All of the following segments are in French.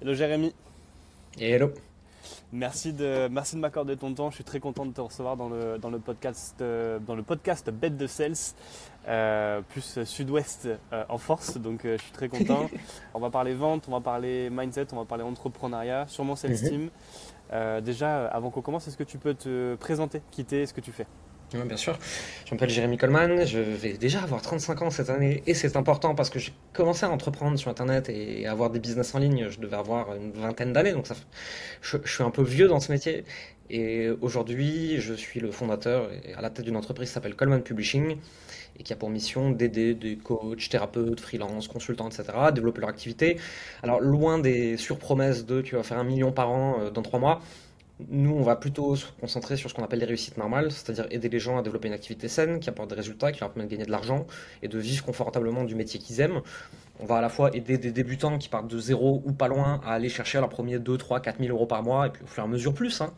Hello Jérémy. Hello. Merci de, merci de m'accorder ton temps. Je suis très content de te recevoir dans le, dans le, podcast, euh, dans le podcast Bête de Sales, euh, plus sud-ouest euh, en force. Donc je suis très content. on va parler vente, on va parler mindset, on va parler entrepreneuriat, sûrement Sales mhm. Team. déjà, avant qu'on commence, est-ce que tu peux te présenter, quitter ce que tu fais? Oui, bien sûr. Je m'appelle Jérémy Coleman, je vais déjà avoir 35 ans cette année et c'est important parce que j'ai commencé à entreprendre sur Internet et à avoir des business en ligne, je devais avoir une vingtaine d'années, donc ça, je, suis un peu vieux dans ce métier. Et aujourd'hui, je suis le fondateur et à la tête d'une entreprise qui s'appelle Coleman Publishing et qui a pour mission d'aider des coachs, thérapeutes, freelance, consultants, etc. à développer leur activité. Alors, loin des surpromesses de tu vas faire un million par an euh, dans trois mois, nous, on va plutôt se concentrer sur ce qu'on appelle les réussites normales, c'est-à-dire aider les gens à développer une activité saine, qui apporte des résultats, qui leur permet de gagner de l'argent et de vivre confortablement du métier qu'ils aiment. On va à la fois aider des débutants qui partent de zéro ou pas loin à aller chercher leurs premiers 2, 3, 4 000 euros par mois, et puis au fur et à mesure plus. Hein.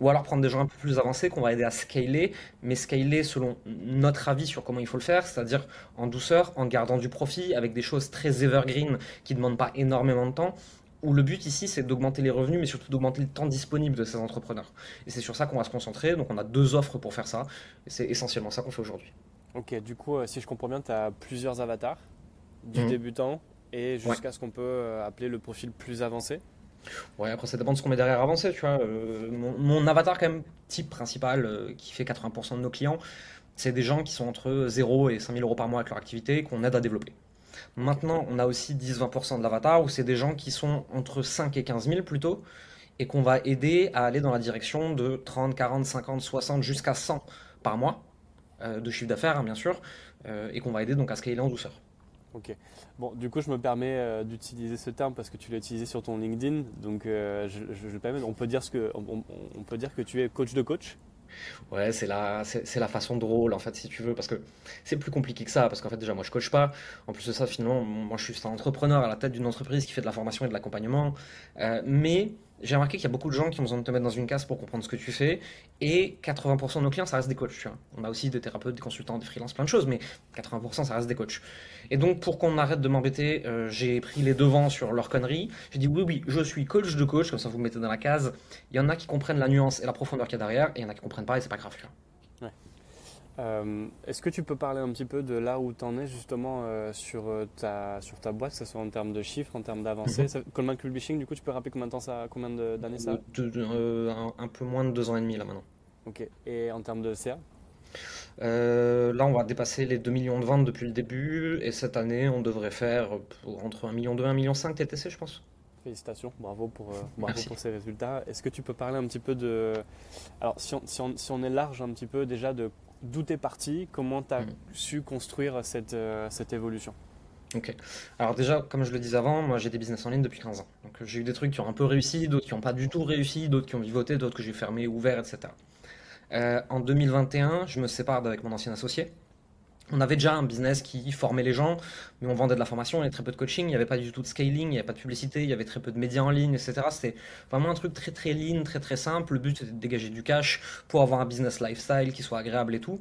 Ou alors prendre des gens un peu plus avancés qu'on va aider à scaler, mais scaler selon notre avis sur comment il faut le faire, c'est-à-dire en douceur, en gardant du profit, avec des choses très evergreen qui ne demandent pas énormément de temps, où le but ici, c'est d'augmenter les revenus, mais surtout d'augmenter le temps disponible de ces entrepreneurs. Et c'est sur ça qu'on va se concentrer. Donc on a deux offres pour faire ça. Et c'est essentiellement ça qu'on fait aujourd'hui. Ok, du coup, euh, si je comprends bien, tu as plusieurs avatars, du mhm. débutant et jusqu'à ce qu'on peut euh, appeler le profil plus avancé. Ouais, après ça dépend de ce qu'on met derrière avancé, tu vois. Euh, mon, avatar quand même type principal qui fait 80% de nos clients, c'est des gens qui sont entre 0 et 5000 euros par mois avec leur activité qu'on aide à développer. Maintenant, on a aussi 10-20% de l'avatar où c'est des gens qui sont entre 5 et 15 000 plutôt et qu'on va aider à aller dans la direction de 30, 40, 50, 60 jusqu'à 100 par mois euh, de chiffre d'affaires, hein, bien sûr, euh, et qu'on va aider donc à scaler en douceur. Ok. Bon, du coup, je me permets euh, d'utiliser ce terme parce que tu l'as utilisé sur ton LinkedIn. Donc, je, je, permets, on peut dire ce on peut dire que tu es coach de coach? Ouais, c'est la, c'est, la façon drôle, en fait, si tu veux, parce que c'est plus compliqué que ça, parce qu'en fait, déjà, moi, je coach pas. En plus de ça, finalement, moi, je suis un entrepreneur à la tête d'une entreprise qui fait de la formation et de l'accompagnement. Euh, mais j'ai remarqué qu'il y a beaucoup de gens qui ont besoin de te mettre dans une case pour comprendre ce que tu fais. Et 80% de nos clients, ça reste des coachs. On a aussi des thérapeutes, des consultants, des freelances, plein de choses, mais 80% ça reste des coachs. Et donc, pour qu'on arrête de m'embêter, euh, j'ai pris les devants sur leur conneries. J'ai dit oui, oui, je suis coach de coach, comme ça vous me mettez dans la case. Il y en a qui comprennent la nuance et la profondeur qu'il y a derrière, et il y en a qui comprennent pas, et c'est pas grave. Euh, est-ce que tu peux parler un petit peu de là où tu en es justement euh, sur, euh, ta, sur ta boîte, que ce soit en termes de chiffres, en termes d'avancée mhm. Coleman Publishing, du coup, tu peux rappeler combien de temps ça, combien d'années ça un, peu moins de deux ans et demi là maintenant. Ok. Et en termes de CA Là, on va dépasser les 2 millions de ventes depuis le début, et cette année, on devrait faire entre 1 million 2 et 1 million 5 TTC, je pense. Félicitations, bravo pour, bravo pour ces résultats. Est-ce que tu peux parler un petit peu de... Alors, si on, si on, si on est large un petit peu déjà de d'où tu es parti, comment tu as mm. su construire cette, euh, cette évolution Ok. Alors déjà, comme je le disais avant, moi j'ai des business en ligne depuis 15 ans. Donc j'ai eu des trucs qui ont un peu réussi, d'autres qui n'ont pas du tout réussi, d'autres qui ont vivoté, d'autres que j'ai fermé, ouvert, etc. Euh, en 2021, je me sépare avec mon ancien associé on avait déjà un business qui formait les gens, mais on vendait de la formation, il y avait très peu de coaching, il n'y avait pas du tout de scaling, il n'y avait pas de publicité, il y avait très peu de médias en ligne, etc. C'était vraiment un truc très très lean, très très simple. Le but c'était de dégager du cash pour avoir un business lifestyle qui soit agréable et tout.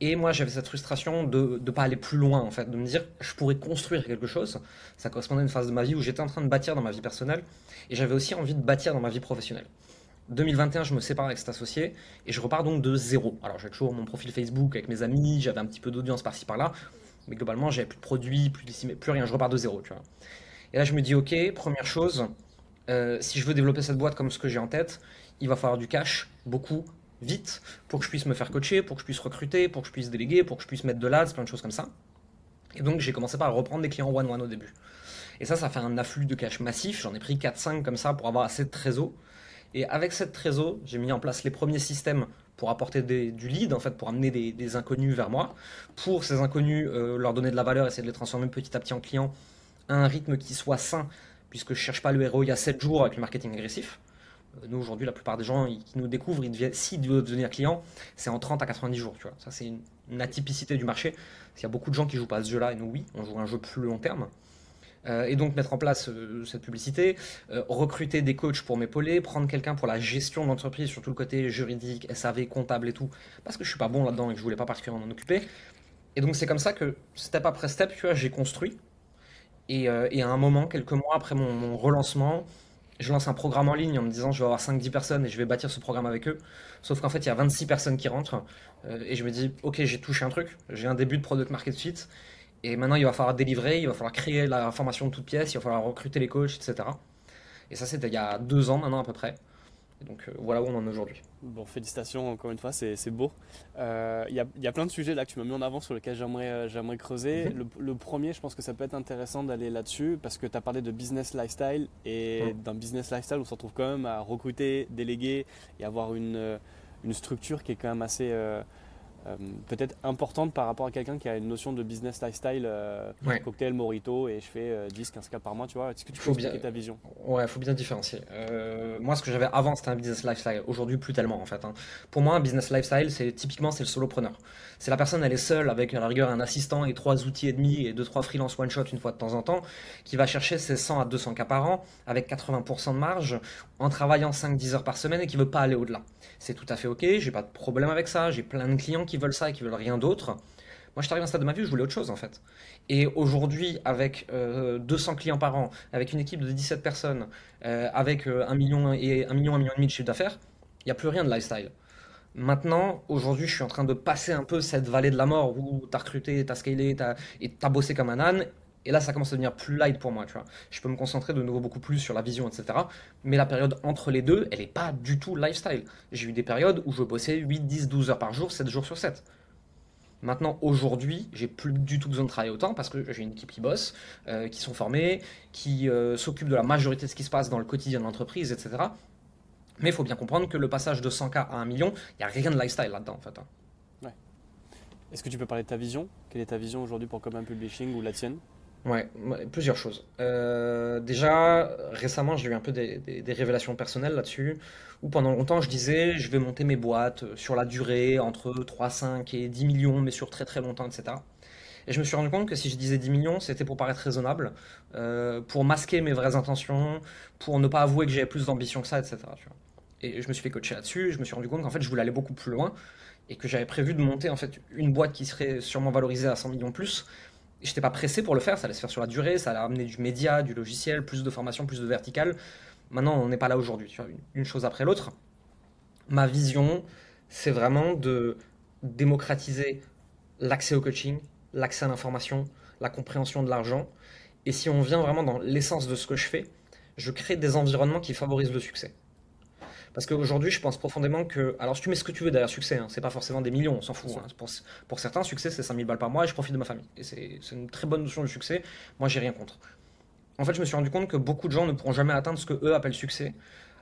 Et moi j'avais cette frustration de ne pas aller plus loin en fait, de me dire je pourrais construire quelque chose. Ça correspondait à une phase de ma vie où j'étais en train de bâtir dans ma vie personnelle et j'avais aussi envie de bâtir dans ma vie professionnelle. 2021, je me sépare avec cet associé et je repars donc de zéro. Alors j'ai toujours mon profil Facebook avec mes amis, j'avais un petit peu d'audience par-ci par-là, mais globalement j'avais plus de produits, plus, plus rien, je repars de zéro. Et là je me dis ok, première chose, euh, si je veux développer cette boîte comme ce que j'ai en tête, il va falloir du cash, beaucoup, vite, pour que je puisse me faire coacher, pour que je puisse recruter, pour que je puisse déléguer, pour que je puisse mettre de l'ads, plein de choses comme ça. Et donc j'ai commencé par reprendre des clients one-one au début. Et ça, ça fait un afflux de cash massif. J'en ai pris 4-5 comme ça pour avoir assez de trésor. Et avec cette trésor, j'ai mis en place les premiers systèmes pour apporter du lead, en fait, pour amener des, inconnus vers moi. Pour ces inconnus, euh, leur donner de la valeur, essayer de les transformer petit à petit en clients à un rythme qui soit sain, puisque je cherche pas le héros il y a 7 jours avec le marketing agressif. Euh, nous, aujourd'hui, la plupart des gens qui nous découvrent, ils s'ils doivent devenir clients, c'est en 30 à 90 jours. Tu vois. Ça, c'est une, atypicité du marché. Il y a beaucoup de gens qui jouent pas à ce jeu-là, et nous, oui, on joue un jeu plus long terme. Euh, et donc mettre en place euh, cette publicité, euh, recruter des coachs pour m'épauler, prendre quelqu'un pour la gestion d'entreprise, sur tout le côté juridique, SAV, comptable et tout, parce que je suis pas bon là-dedans et que je voulais pas particulièrement m'en occuper. Et donc c'est comme ça que step après step, tu vois, j'ai construit. Et, à un moment, quelques mois après mon, relancement, je lance un programme en ligne en me disant je vais avoir cinq dix personnes et je vais bâtir ce programme avec eux. Sauf qu'en fait, il y a 26 personnes qui rentrent. et je me dis, ok, j'ai touché un truc, j'ai un début de product market fit. Et maintenant, il va falloir délivrer, il va falloir créer la formation de toutes pièces, il va falloir recruter les coachs, etc. Et ça, c'était il y a deux ans maintenant à peu près. Et donc euh, voilà où on en est aujourd'hui. Bon, félicitations encore une fois, c'est beau. Euh, Il y, a, il y a plein de sujets là que tu m'as mis en avant sur lesquels j'aimerais euh, creuser. Mhm. le, le premier, je pense que ça peut être intéressant d'aller là-dessus parce que tu as parlé de business lifestyle et Mhm. d'un business lifestyle, on se retrouve quand même à recruter, déléguer et avoir une, euh, une structure qui est quand même assez euh, euh, peut-être importante par rapport à quelqu'un qui a une notion de business lifestyle, euh, Ouais. cocktail, morito et je fais 10-15 cas par mois, tu vois. Est-ce que tu peux Faut bien- expliquer ta vision? Ouais, faut bien différencier. Euh, moi, ce que j'avais avant, c'était un business lifestyle. Aujourd'hui, plus tellement en fait. hein. Pour moi, un business lifestyle, c'est typiquement c'est le solopreneur. C'est la personne, elle est seule avec à la rigueur un assistant et trois outils et demi et deux trois freelance one shot une fois de temps en temps, qui va chercher ses 100 à 200 cas par an avec 80% de marge en travaillant 5-10 heures par semaine et qui veut pas aller au-delà. C'est tout à fait ok. J'ai pas de problème avec ça. J'ai plein de clients qui veulent ça et qui veulent rien d'autre. Moi, je suis arrivé à un stade de ma vie où je voulais autre chose en fait. Et aujourd'hui, avec euh, 200 clients par an, avec une équipe de 17 personnes, euh, avec euh, 1 million et 1 million, 1 million et demi de chiffre d'affaires, il n'y a plus rien de lifestyle. Maintenant, aujourd'hui, je suis en train de passer un peu cette vallée de la mort où t'as recruté, t'as scalé, t'as, et t'as bossé comme un âne. Et là, ça commence à devenir plus light pour moi, tu vois. Je peux me concentrer de nouveau beaucoup plus sur la vision, etc. Mais la période entre les deux, elle n'est pas du tout lifestyle. J'ai eu des périodes où je bossais 8, 10, 12 heures par jour, 7 jours sur 7. Maintenant, aujourd'hui, j'ai plus du tout besoin de travailler autant parce que j'ai une équipe qui bosse, euh, qui sont formés, qui euh, s'occupent de la majorité de ce qui se passe dans le quotidien de l'entreprise, etc. Mais il faut bien comprendre que le passage de 100K à 1 million, il n'y a rien de lifestyle là-dedans en fait. hein. Est-ce que tu peux parler de ta vision? Quelle est ta vision aujourd'hui pour Common Publishing ou la tienne? Ouais, plusieurs choses. Euh, déjà, récemment, j'ai eu un peu des, révélations personnelles là-dessus, où pendant longtemps, je disais, je vais monter mes boîtes euh, sur la durée, entre 3, 5 et 10 millions, mais sur très très longtemps, etc. Et je me suis rendu compte que si je disais 10 millions, c'était pour paraître raisonnable, euh, pour masquer mes vraies intentions, pour ne pas avouer que j'avais plus d'ambition que ça, etc. Et je me suis fait coacher là-dessus, je me suis rendu compte qu'en fait, je voulais aller beaucoup plus loin, et que j'avais prévu de monter en fait une boîte qui serait sûrement valorisée à 100 millions plus, J'étais pas pressé pour le faire, ça allait se faire sur la durée, ça allait amener du média, du logiciel, plus de formation, plus de vertical. Maintenant, on n'est pas là aujourd'hui, une chose après l'autre. Ma vision, c'est vraiment de démocratiser l'accès au coaching, l'accès à l'information, la compréhension de l'argent. Et si on vient vraiment dans l'essence de ce que je fais, je crée des environnements qui favorisent le succès. Parce qu'aujourd'hui, je pense profondément que. Alors, si tu mets ce que tu veux derrière succès, hein, c'est pas forcément des millions, on s'en fout. hein. Pour, pour certains, succès, c'est 5000 balles par mois et je profite de ma famille. Et c'est c'est une très bonne notion du succès. Moi, j'ai rien contre. En fait, je me suis rendu compte que beaucoup de gens ne pourront jamais atteindre ce que eux appellent succès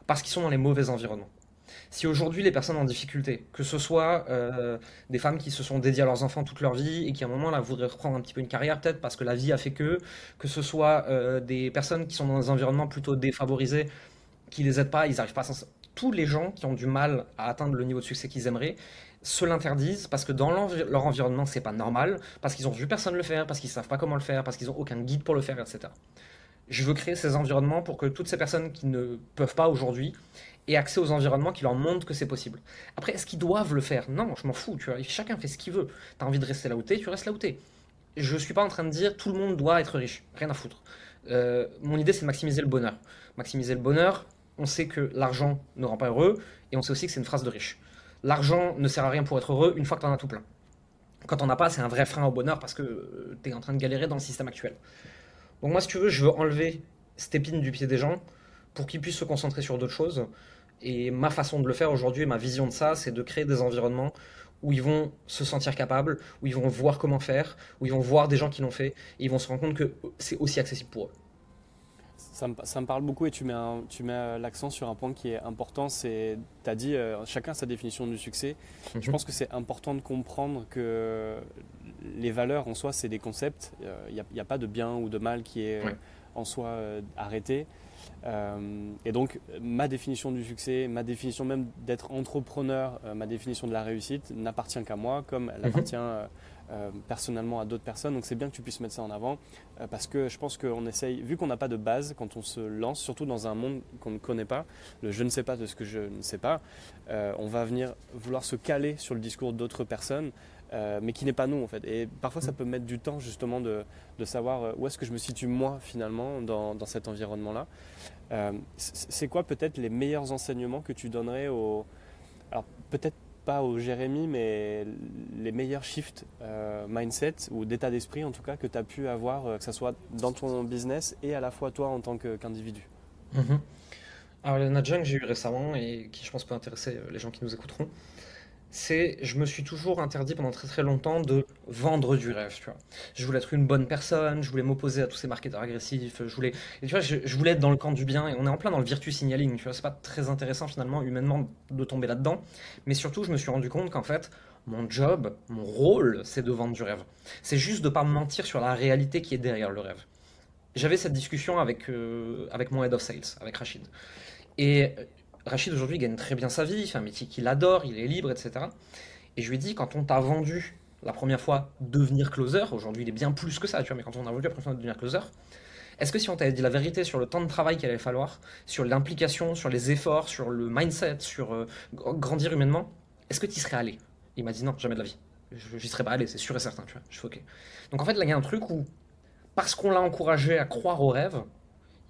parce qu'ils sont dans les mauvais environnements. Si aujourd'hui les personnes en difficulté, que ce soit euh, des femmes qui se sont dédiées à leurs enfants toute leur vie et qui à un moment là voudraient reprendre un petit peu une carrière peut-être parce que la vie a fait que, que ce soit euh, des personnes qui sont dans des environnements plutôt défavorisés, qui les aident pas, ils n'arrivent pas à s'en tous les gens qui ont du mal à atteindre le niveau de succès qu'ils aimeraient se l'interdisent parce que dans leur environnement c'est pas normal, parce qu'ils ont vu personne le faire, parce qu'ils savent pas comment le faire, parce qu'ils ont aucun guide pour le faire, etc. Je veux créer ces environnements pour que toutes ces personnes qui ne peuvent pas aujourd'hui aient accès aux environnements qui leur montrent que c'est possible. Après, est-ce qu'ils doivent le faire? Non, je m'en fous, tu. Chacun fait ce qu'il veut. T'as envie de rester là où t'es, tu restes là où t'es. Je suis pas en train de dire tout le monde doit être riche, rien à foutre. Euh, mon idée c'est de maximiser le bonheur. Maximiser le bonheur, on sait que l'argent ne rend pas heureux, et on sait aussi que c'est une phrase de riche. L'argent ne sert à rien pour être heureux une fois que t'en as tout plein. Quand on n'a pas, c'est un vrai frein au bonheur parce que tu es en train de galérer dans le système actuel. Donc moi, si tu veux, je veux enlever cette épine du pied des gens pour qu'ils puissent se concentrer sur d'autres choses. Et ma façon de le faire aujourd'hui, ma vision de ça, c'est de créer des environnements où ils vont se sentir capables, où ils vont voir comment faire, où ils vont voir des gens qui l'ont fait, et ils vont se rendre compte que c'est aussi accessible pour eux. Ça me, ça me parle beaucoup et tu mets, un- tu mets euh, l'accent sur un point qui est important, c'est, tu as dit, euh, chacun sa définition du succès. Je Mhm. pense que c'est important de comprendre que les valeurs en soi, c'est des concepts. Il n'y a, pas de bien ou de mal qui est euh, Ouais. en soi euh, arrêté. Euh, et donc, ma définition du succès, ma définition même d'être entrepreneur, euh, ma définition de la réussite n'appartient qu'à moi, comme elle Mhm. appartient euh, personnellement à d'autres personnes. Donc, c'est bien que tu puisses mettre ça en avant, euh, parce que je pense qu'on essaye, vu qu'on n'a pas de base quand on se lance, surtout dans un monde qu'on ne connaît pas, le je ne sais pas de ce que je ne sais pas, euh, on va venir vouloir se caler sur le discours d'autres personnes mais qui n'est pas nous en fait. Et parfois ça mm. peut mettre du temps justement de, savoir où est-ce que je me situe moi finalement dans, dans cet environnement-là. c'est quoi peut-être les meilleurs enseignements que tu donnerais aux... Alors peut-être pas au Jérémy, mais les meilleurs shifts euh, mindset ou d'état d'esprit en tout cas que tu as pu avoir, euh, que ce soit dans ton business et à la fois toi en tant qu'individu mhm. Alors, il y en a que j'ai eu récemment et qui, je pense, peut intéresser euh, les gens qui nous écouteront c'est je me suis toujours interdit pendant très très longtemps de vendre du rêve, tu vois. Je voulais être une bonne personne, je voulais m'opposer à tous ces marketeurs agressifs, je voulais tu vois, je, voulais être dans le camp du bien et on est en plein dans le virtue signaling, tu vois, c'est pas très intéressant finalement humainement de tomber là-dedans, mais surtout je me suis rendu compte qu'en fait mon job, mon rôle, c'est de vendre du rêve. C'est juste de pas mentir sur la réalité qui est derrière le rêve. J'avais cette discussion avec, euh, avec mon head of sales, avec Rachid. Rachid aujourd'hui gagne très bien sa vie, fait un métier qu'il adore, il est libre, etc. Et je lui ai dit, quand on t'a vendu la première fois devenir closer, aujourd'hui il est bien plus que ça, tu vois, mais quand on a vendu la première fois devenir closer, est-ce que si on t'avait dit la vérité sur le temps de travail qu'il allait falloir, sur l'implication, sur les efforts, sur le mindset, sur euh, grandir humainement, est-ce que tu serais allé? Il m'a dit non, jamais de la vie. J'y serais pas allé, c'est sûr et certain, tu vois. Je suis ok. Donc en fait, là, il y a un truc où, parce qu'on l'a encouragé à croire au rêve,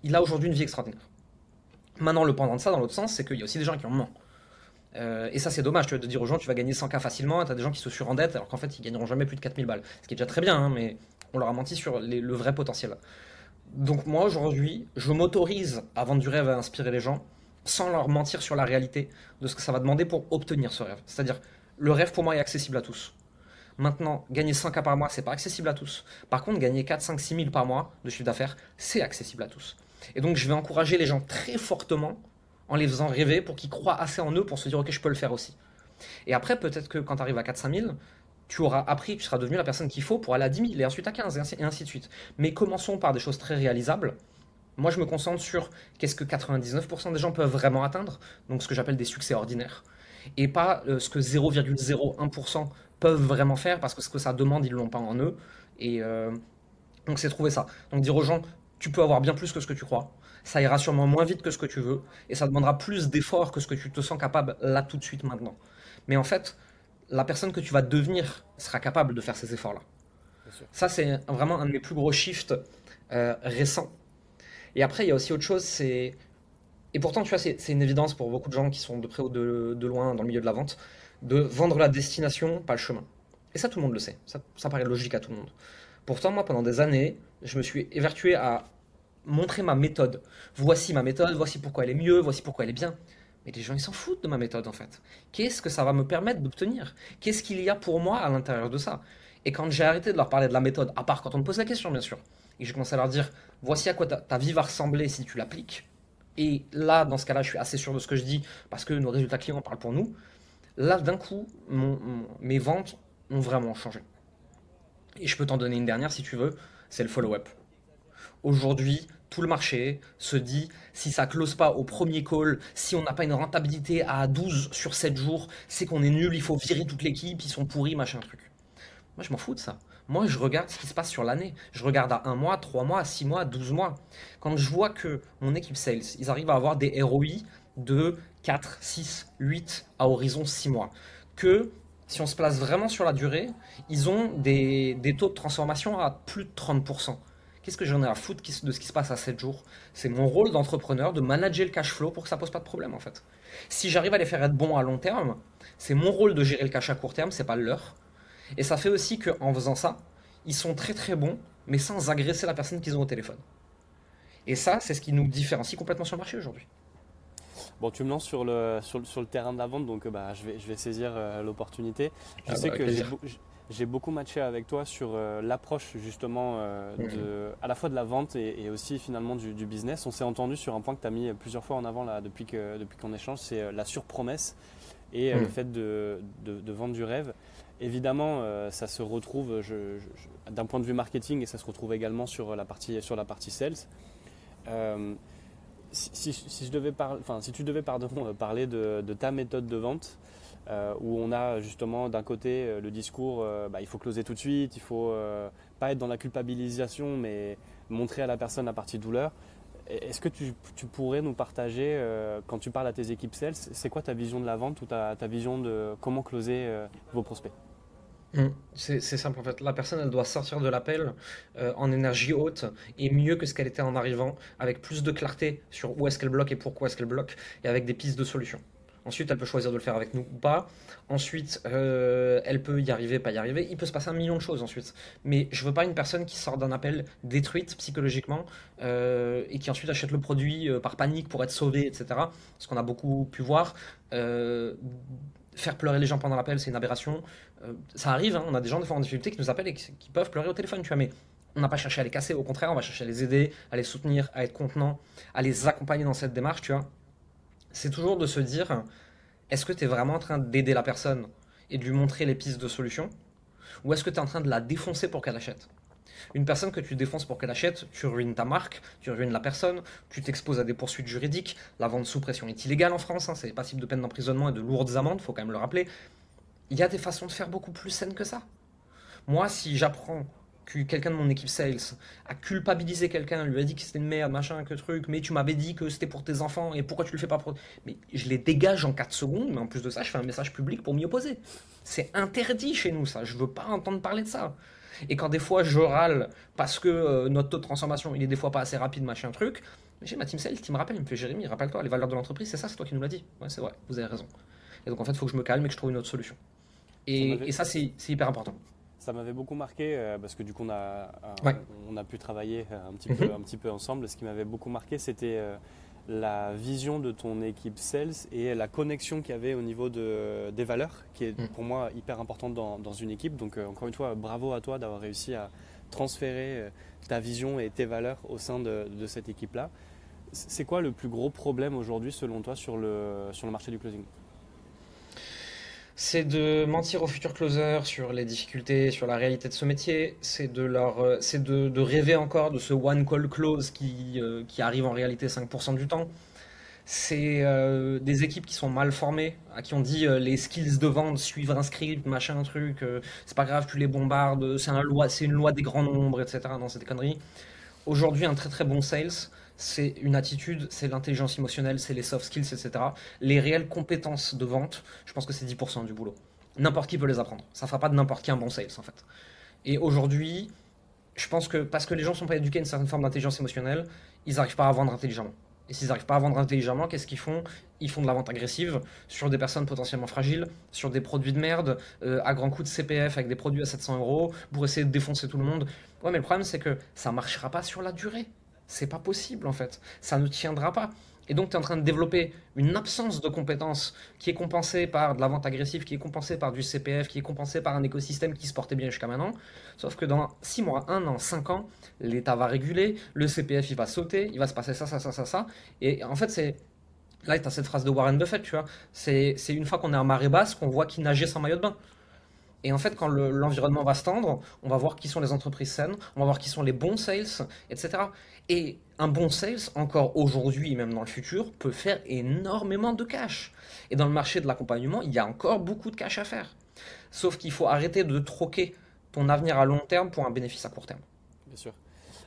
il a aujourd'hui une vie extraordinaire. Maintenant, le pendant de ça, dans l'autre sens, c'est qu'il y a aussi des gens qui en mentent. Euh, et ça, c'est dommage, tu de dire aux gens, tu vas gagner 100K facilement, et tu as des gens qui se surendettent, alors qu'en fait, ils gagneront jamais plus de 4000 balles. Ce qui est déjà très bien, hein, mais on leur a menti sur le vrai potentiel. Donc, moi, aujourd'hui, je m'autorise à vendre du rêve à inspirer les gens, sans leur mentir sur la réalité de ce que ça va demander pour obtenir ce rêve. C'est-à-dire, le rêve pour moi est accessible à tous. Maintenant, gagner 100K par mois, c'est pas accessible à tous. Par contre, gagner 4, 5, 6 000 par mois de chiffre d'affaires, c'est accessible à tous. Et donc, je vais encourager les gens très fortement en les faisant rêver pour qu'ils croient assez en eux pour se dire, OK, je peux le faire aussi. Et après, peut-être que quand tu arrives à 4-5 000, tu auras appris, tu seras devenu la personne qu'il faut pour aller à 10 000 et ensuite à 15 et ainsi, de suite. Mais commençons par des choses très réalisables. Moi, je me concentre sur qu'est-ce que 99% des gens peuvent vraiment atteindre, donc ce que j'appelle des succès ordinaires, et pas euh, ce que 0,01% peuvent vraiment faire parce que ce que ça demande, ils l'ont pas en eux. Et euh, donc, c'est trouver ça. Donc, dire aux gens, tu peux avoir bien plus que ce que tu crois. Ça ira sûrement moins vite que ce que tu veux. Et ça demandera plus d'efforts que ce que tu te sens capable là tout de suite maintenant. Mais en fait, la personne que tu vas devenir sera capable de faire ces efforts-là. Ça, c'est vraiment un de mes plus gros shifts euh, récents. Et après, il y a aussi autre chose, c'est... Et pourtant, tu vois, c'est une évidence pour beaucoup de gens qui sont de près ou de, loin dans le milieu de la vente, de vendre la destination, pas le chemin. Et ça, tout le monde le sait. Ça, ça paraît logique à tout le monde. Pourtant, moi, pendant des années, je me suis évertué à montrer ma méthode. Voici ma méthode, voici pourquoi elle est mieux, voici pourquoi elle est bien. Mais les gens, ils s'en foutent de ma méthode, en fait. Qu'est-ce que ça va me permettre d'obtenir? Qu'est-ce qu'il y a pour moi à l'intérieur de ça? Et quand j'ai arrêté de leur parler de la méthode, à part quand on me pose la question, bien sûr, et j'ai commencé à leur dire, voici à quoi ta, vie va ressembler si tu l'appliques, et là, dans ce cas-là, je suis assez sûr de ce que je dis, parce que nos résultats clients parlent pour nous, là, d'un coup, mes ventes ont vraiment changé. Et je peux t'en donner une dernière si tu veux, c'est le follow-up. Aujourd'hui, tout le marché se dit si ça close pas au premier call, si on n'a pas une rentabilité à 12 sur 7 jours, c'est qu'on est nul, il faut virer toute l'équipe, ils sont pourris, machin truc. Moi, je m'en fous de ça. Moi, je regarde ce qui se passe sur l'année. Je regarde à 1 mois, 3 mois, 6 mois, 12 mois. Quand je vois que mon équipe sales, ils arrivent à avoir des ROI de 4, 6, 8 à horizon 6 mois. Que si on se place vraiment sur la durée, ils ont des, taux de transformation à plus de 30%. Qu'est-ce que j'en ai à foutre de ce qui se passe à 7 jours? C'est mon rôle d'entrepreneur de manager le cash flow pour que ça pose pas de problème en fait. Si j'arrive à les faire être bons à long terme, c'est mon rôle de gérer le cash à court terme, c'est pas le leur. Et ça fait aussi qu'en faisant ça, ils sont très très bons, mais sans agresser la personne qu'ils ont au téléphone. Et ça, c'est ce qui nous différencie complètement sur le marché aujourd'hui. Bon, tu me lances sur le, sur, le terrain de la vente, donc bah, je, vais, je vais saisir euh, l'opportunité. Je ah sais bah, que j'ai beaucoup matché avec toi sur euh, l'approche justement euh, mhm. à la fois de la vente et, aussi finalement du, business. On s'est entendu sur un point que tu as mis plusieurs fois en avant là, depuis qu'on depuis qu'on échange, c'est la surpromesse et le mhm. fait de, de, vendre du rêve. Évidemment, ça se retrouve d'un point de vue marketing et ça se retrouve également sur la partie, sur la partie sales si, je devais enfin, si tu devais euh, parler de, ta méthode de vente, euh, où on a justement d'un côté euh, le discours, bah, il faut closer tout de suite, il faut pas être dans la culpabilisation, mais montrer à la personne la partie douleur. Est-ce que tu, pourrais nous partager, quand tu parles à tes équipes sales, c'est quoi ta vision de la vente ou ta vision de comment closer vos prospects? Mmh. C'est simple en fait. La personne, elle doit sortir de l'appel euh, en énergie haute et mieux que ce qu'elle était en arrivant, avec plus de clarté sur où est-ce qu'elle bloque et pourquoi est-ce qu'elle bloque, et avec des pistes de solutions. Ensuite, elle peut choisir de le faire avec nous ou pas. Ensuite, euh, elle peut y arriver, pas y arriver. Il peut se passer un million de choses ensuite. Mais je veux pas une personne qui sort d'un appel détruite psychologiquement euh, et qui ensuite achète le produit par panique pour être sauvée, etc. Ce qu'on a beaucoup pu voir faire pleurer les gens pendant l'appel, c'est une aberration. Euh, ça arrive, hein, on a des gens des fois en difficulté qui nous appellent et qui, peuvent pleurer au téléphone, tu vois, mais on n'a pas cherché à les casser, au contraire, on va chercher à les aider, à les soutenir, à être contenant, à les accompagner dans cette démarche, tu vois. C'est toujours de se dire, est-ce que tu es vraiment en train d'aider la personne et de lui montrer les pistes de solution Ou est-ce que tu es en train de la défoncer pour qu'elle achète? Une personne que tu défonces pour qu'elle achète, tu ruines ta marque, tu ruines la personne, tu t'exposes à des poursuites juridiques. La vente sous pression est illégale en France, hein, c'est passible de peine d'emprisonnement et de lourdes amendes, faut quand même le rappeler. Il y a des façons de faire beaucoup plus saines que ça. Moi, si j'apprends que quelqu'un de mon équipe sales a culpabilisé quelqu'un, lui a dit que c'était une merde, machin, que truc, mais tu m'avais dit que c'était pour tes enfants et pourquoi tu le fais pas pour. Mais je les dégage en 4 secondes, mais en plus de ça, je fais un message public pour m'y opposer. C'est interdit chez nous, ça. Je veux pas entendre parler de ça. Et quand des fois je râle parce que euh, notre taux de transformation il est des fois pas assez rapide, machin truc, j'ai ma team sales qui me rappelle, il me fait Jérémy, rappelle-toi, les valeurs de l'entreprise, c'est ça, c'est toi qui nous l'as dit. Ouais, c'est vrai, vous avez raison. Et donc en fait, il faut que je me calme et que je trouve une autre solution. Et ça, c'est hyper important. Ça m'avait beaucoup marqué euh, parce que du coup, on a, on a pu travailler un petit, mhm. peu, un petit peu ensemble. Ce qui m'avait beaucoup marqué, c'était. La vision de ton équipe sales et la connexion qu'il y avait au niveau de, des valeurs, qui est mm. pour moi hyper importante dans, dans une équipe. Donc euh, encore une fois, bravo à toi d'avoir réussi à transférer euh, ta vision et tes valeurs au sein de, de cette équipe-là. C'est quoi le plus gros problème aujourd'hui selon toi sur le, sur le marché du closing? C'est de mentir aux futurs closers sur les difficultés, sur la réalité de ce métier. C'est de leur, euh, c'est de, rêver encore de ce one call close qui, euh, qui arrive en réalité 5% du temps. C'est euh, des équipes qui sont mal formées, à qui on dit les skills de vente, suivre un script, machin, truc, c'est pas grave, tu les bombardes, c'est un loi, c'est une loi des grands nombres, etc. Dans cette connerie. Aujourd'hui, un très très bon sales, c'est une attitude, c'est l'intelligence émotionnelle, c'est les soft skills, etc. Les réelles compétences de vente, je pense que c'est 10% du boulot. N'importe qui peut les apprendre. Ça ne fera pas de n'importe qui un bon sales, en fait. Et aujourd'hui, je pense que parce que les gens ne sont pas éduqués à une certaine forme d'intelligence émotionnelle, ils n'arrivent pas à vendre intelligemment. Et s'ils n'arrivent pas à vendre intelligemment, qu'est-ce qu'ils font? Ils font de la vente agressive sur des personnes potentiellement fragiles, sur des produits de merde, euh, à grands coups de CPF avec des produits à 700 euros, pour essayer de défoncer tout le monde. Ouais, mais le problème, c'est que ça marchera pas sur la durée. C'est pas possible en fait. Ça ne tiendra pas. Et donc, tu es en train de développer une absence de compétences qui est compensée par de la vente agressive, qui est compensée par du CPF, qui est compensée par un écosystème qui se portait bien jusqu'à maintenant. Sauf que dans 6 mois, 1 an, 5 ans, l'État va réguler, le CPF il va sauter, il va se passer ça, ça, ça, ça, ça. Et en fait, c'est. Là, tu as cette phrase de Warren Buffett, tu vois. C'est une fois qu'on est en marée basse qu'on voit qui nageait sans maillot de bain. Et en fait, quand l'environnement va se tendre, on va voir qui sont les entreprises saines, on va voir qui sont les bons sales, etc. Et un bon sales, encore aujourd'hui et même dans le futur, peut faire énormément de cash. Et dans le marché de l'accompagnement, il y a encore beaucoup de cash à faire. Sauf qu'il faut arrêter de troquer ton avenir à long terme pour un bénéfice à court terme. Bien sûr.